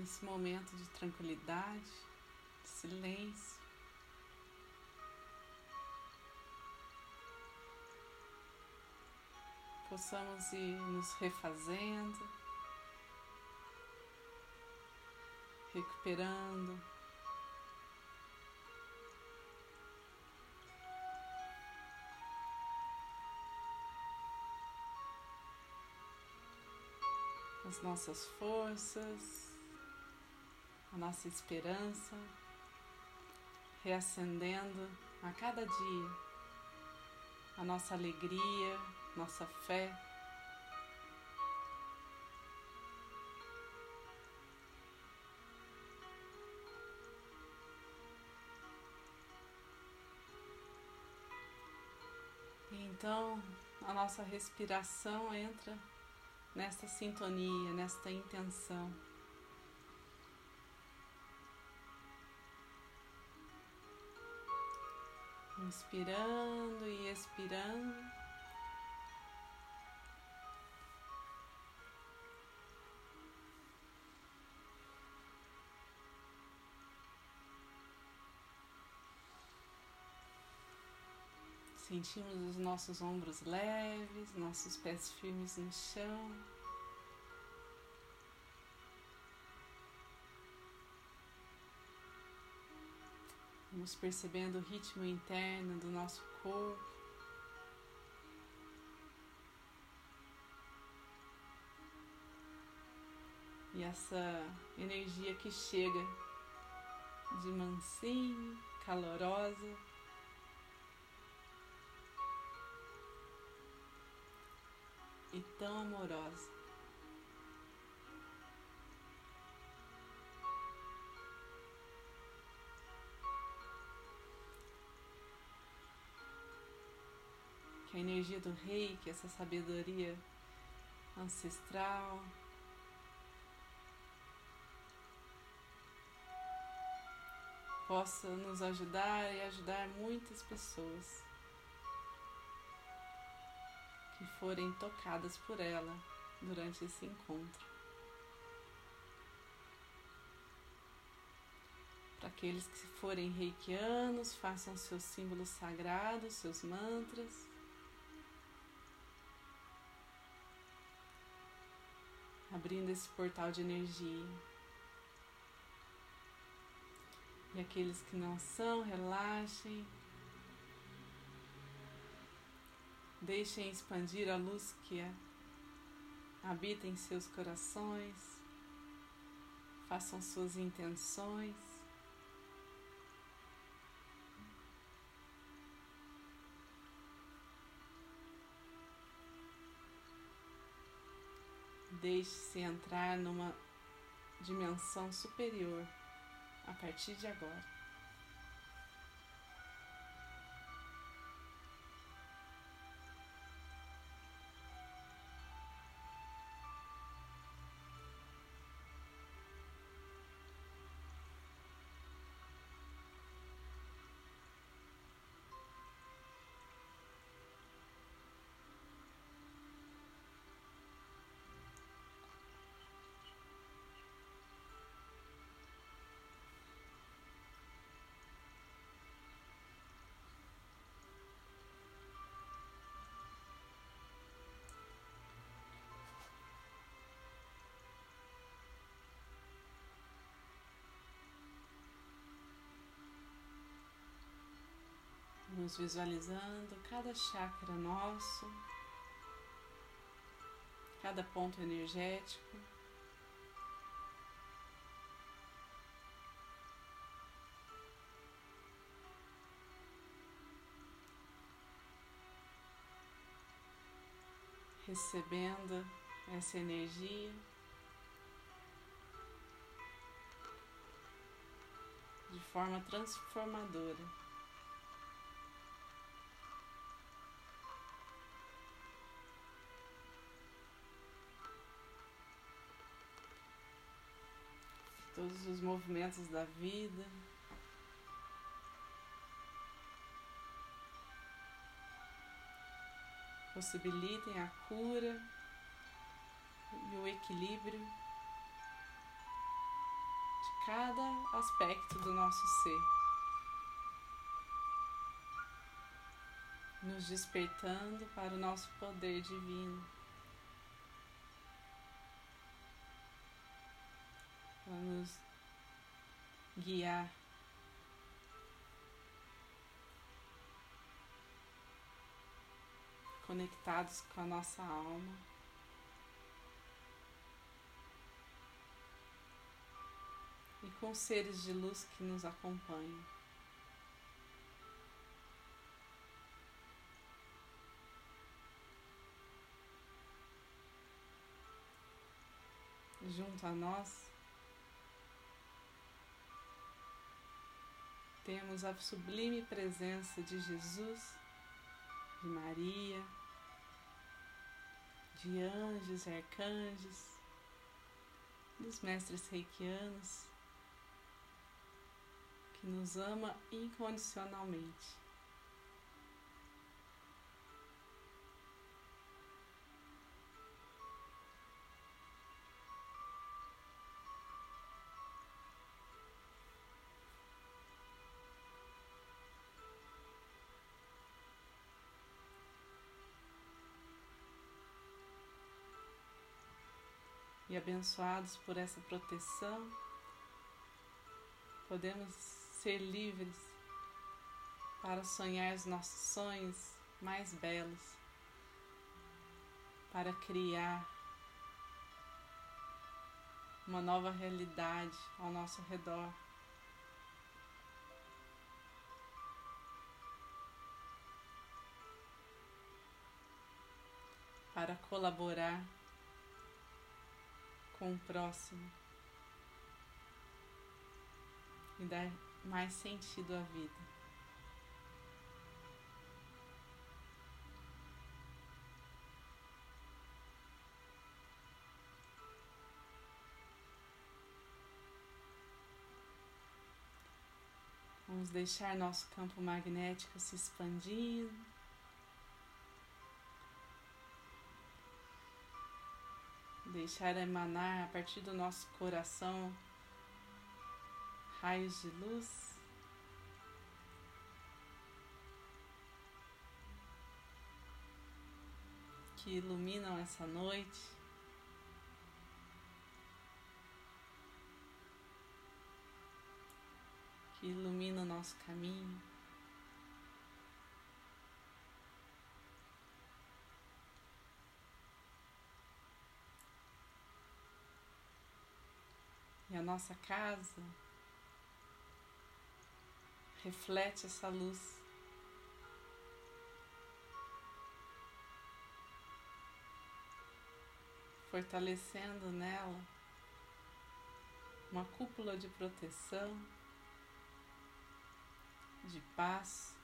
nesse momento de tranquilidade, de silêncio. Possamos ir nos refazendo, recuperando as nossas forças, a nossa esperança, reacendendo a cada dia a nossa alegria, nossa fé. Então a nossa respiração entra nesta sintonia, nesta intenção. Inspirando e expirando. Sentimos os nossos ombros leves, nossos pés firmes no chão. Vamos percebendo o ritmo interno do nosso corpo. E essa energia que chega de mansinho, calorosa. e tão amorosa. Energia do rei, que essa sabedoria ancestral, possa nos ajudar e ajudar muitas pessoas. que forem tocadas por ela durante esse encontro. Para aqueles que forem reikianos, façam seus símbolos sagrados, seus mantras. Abrindo esse portal de energia. E aqueles que não são, relaxem, Deixem expandir a luz que é, habita em seus corações. Façam suas intenções. Deixe-se entrar numa dimensão superior a partir de agora. Nos visualizando cada chakra nosso, cada ponto energético. Recebendo essa energia de forma transformadora. Todos os movimentos da vida. Possibilitem a cura e o equilíbrio. de cada aspecto do nosso ser, nos despertando para o nosso poder divino. Para nos guiar conectados com a nossa alma. E com seres de luz que nos acompanham. Junto a nós, temos a sublime presença de Jesus, de Maria, de anjos e arcanjos, dos mestres reikianos, que nos ama incondicionalmente. E abençoados por essa proteção, podemos ser livres para sonhar os nossos sonhos mais belos, para criar uma nova realidade ao nosso redor. Para colaborar com o próximo e dar mais sentido à vida. Vamos deixar nosso campo magnético se expandindo. Deixar emanar a partir do nosso coração raios de luz. Que iluminam essa noite, que iluminam o nosso caminho. Nossa casa reflete essa luz. Fortalecendo nela uma cúpula de proteção, de paz.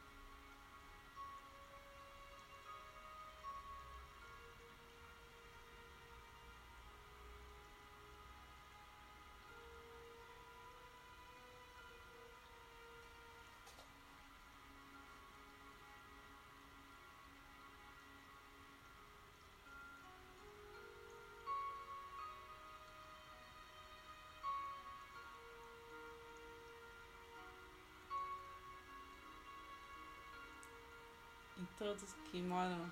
Todos que moram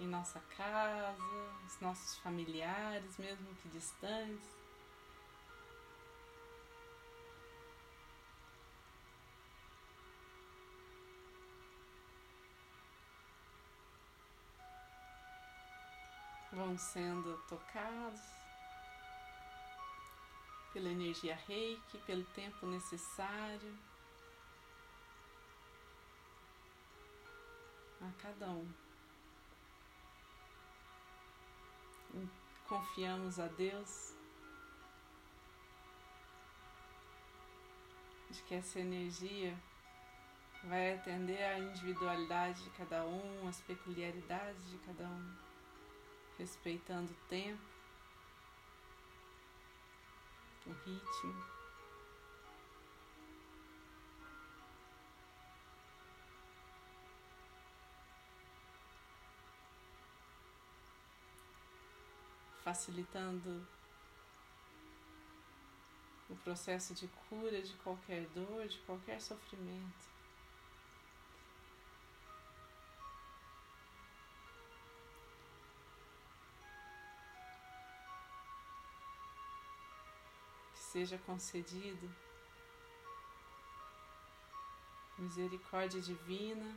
em nossa casa, os nossos familiares, mesmo que distantes. Vão sendo tocados pela energia reiki, pelo tempo necessário. A cada um. Confiamos a Deus de que essa energia vai atender à individualidade de cada um, as peculiaridades de cada um, respeitando o tempo, o ritmo. Facilitando o processo de cura de qualquer dor, de qualquer sofrimento. Que seja concedido misericórdia divina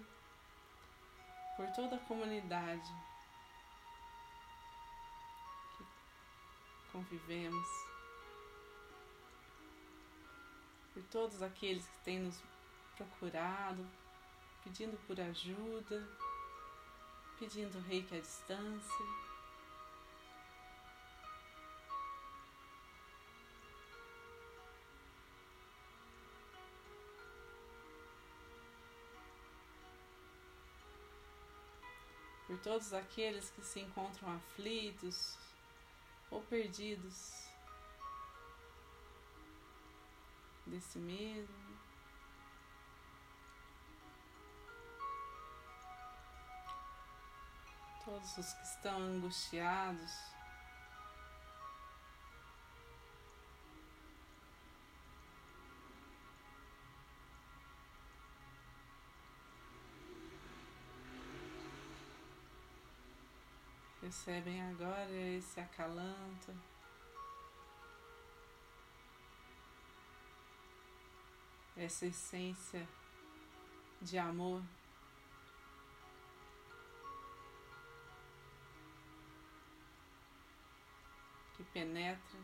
por toda a comunidade convivemos, por todos aqueles que têm nos procurado, pedindo por ajuda, pedindo reiki à distância. por todos aqueles que se encontram aflitos ou perdidos desse medo. Todos os que estão angustiados. Recebem agora esse acalanto. Essa essência de amor. Que penetra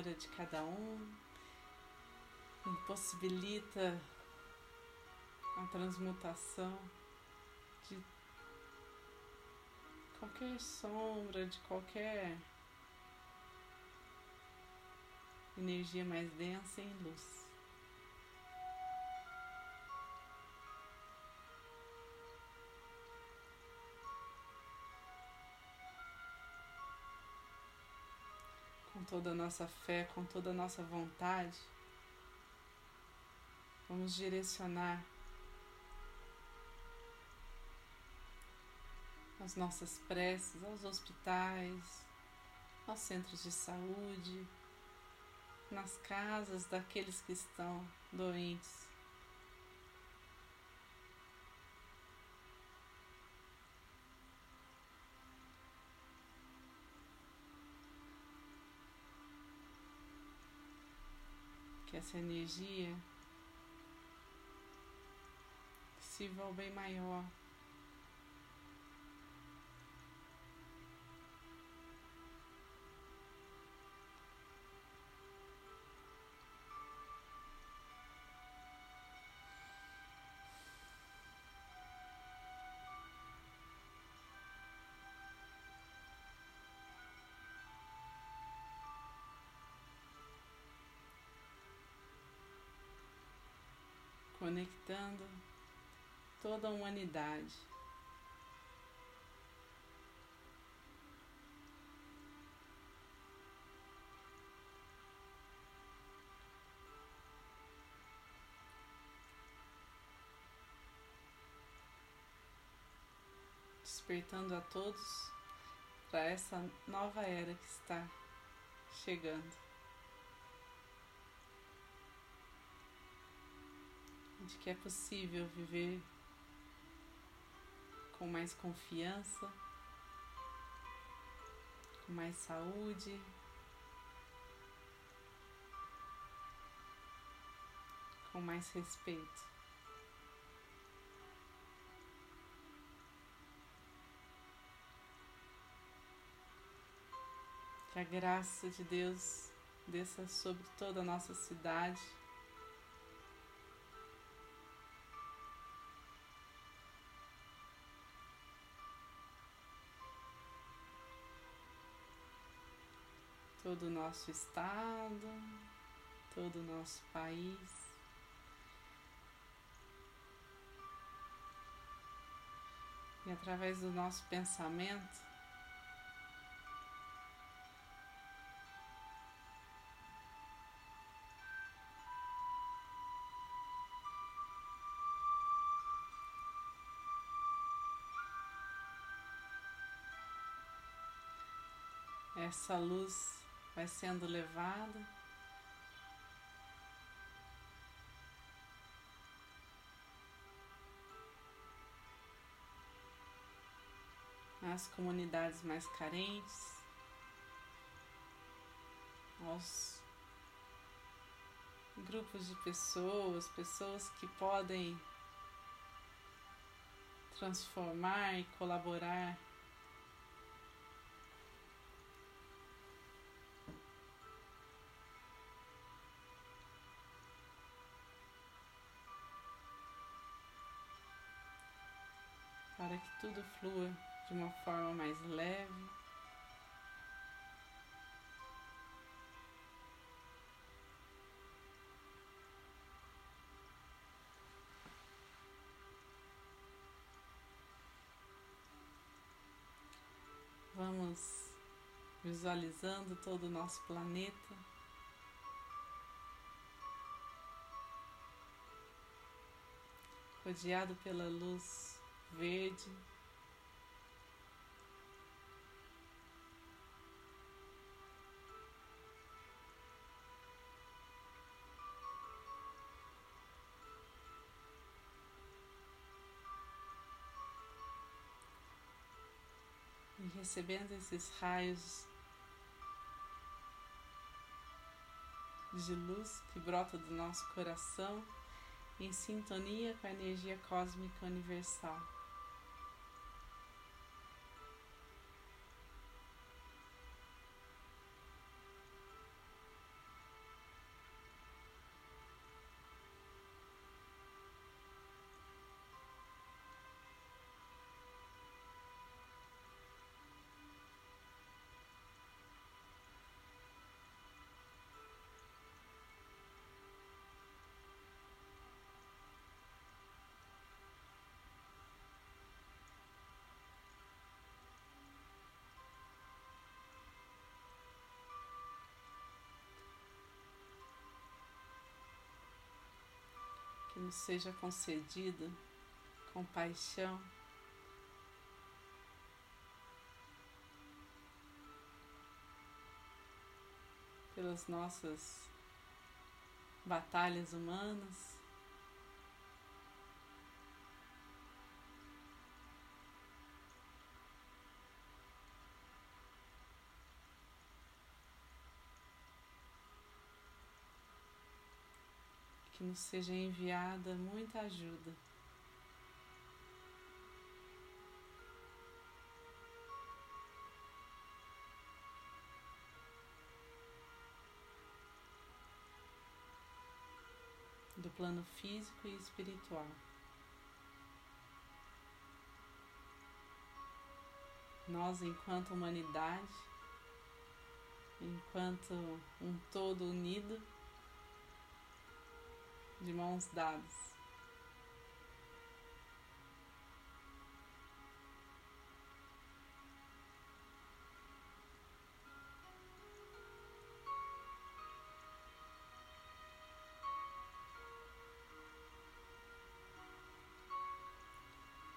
aura de cada um, impossibilita a transmutação de qualquer sombra, de qualquer energia mais densa em luz. Toda a nossa fé, com toda a nossa vontade, vamos direcionar as nossas preces aos hospitais, aos centros de saúde, nas casas daqueles que estão doentes. Essa energia sirva ao bem maior. Conectando toda a humanidade. Despertando a todos para essa nova era que está chegando. De que é possível viver com mais confiança, com mais saúde, com mais respeito. Que a graça de Deus desça sobre toda a nossa cidade. todo o nosso estado, todo o nosso país. E através do nosso pensamento, essa luz vai sendo levada. Nas comunidades mais carentes, aos grupos de pessoas, pessoas que podem transformar e colaborar tudo flua de uma forma mais leve. Vamos visualizando todo o nosso planeta. Rodeado pela luz verde. E recebendo esses raios de luz que brota do nosso coração em sintonia com a energia cósmica universal. Nos seja concedida compaixão. Pelas nossas batalhas humanas. que nos seja enviada muita ajuda. Do plano físico e espiritual. Nós, enquanto humanidade, enquanto um todo unido, de mãos dadas.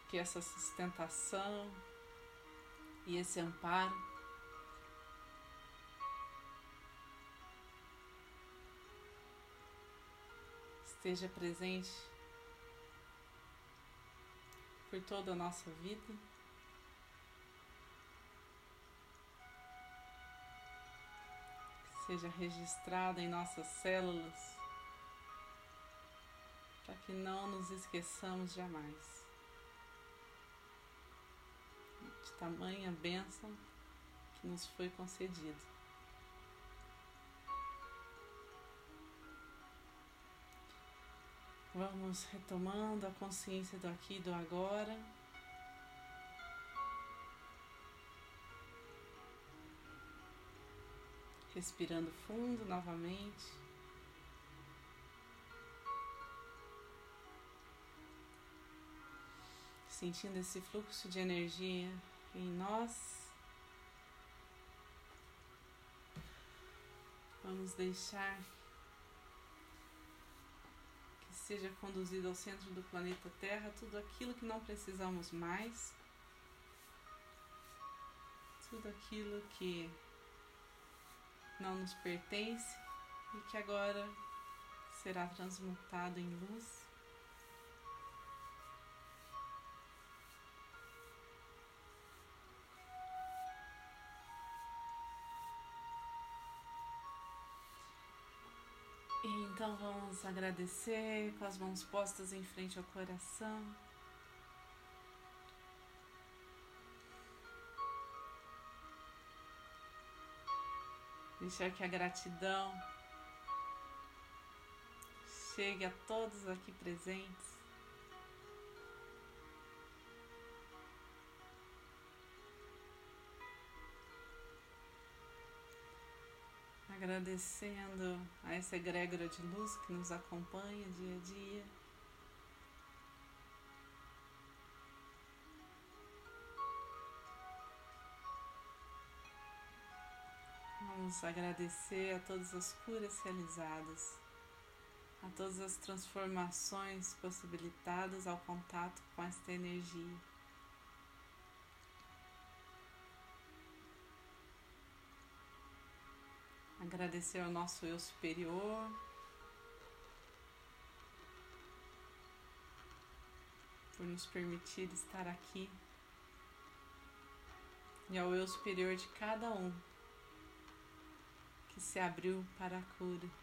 Que essa sustentação e esse amparo esteja presente por toda a nossa vida. Seja registrada em nossas células, para que não nos esqueçamos jamais de tamanha bênção que nos foi concedida. Vamos retomando a consciência do aqui e do agora. Respirando fundo novamente. Sentindo esse fluxo de energia em nós. Vamos deixar seja conduzido ao centro do planeta Terra tudo aquilo que não precisamos mais, tudo aquilo que não nos pertence e que agora será transmutado em luz. Então vamos agradecer com as mãos postas em frente ao coração. Deixar que a gratidão chegue a todos aqui presentes. Agradecendo a essa egrégora de luz que nos acompanha dia a dia. Vamos agradecer a todas as curas realizadas, a todas as transformações possibilitadas ao contato com esta energia. Agradecer ao nosso eu superior. Por nos permitir estar aqui. E ao eu superior de cada um que se abriu para a cura.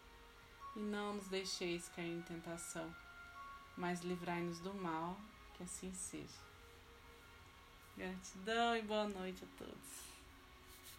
e não nos deixeis cair em tentação, mas livrai-nos do mal, que assim seja. Gratidão e boa noite a todos.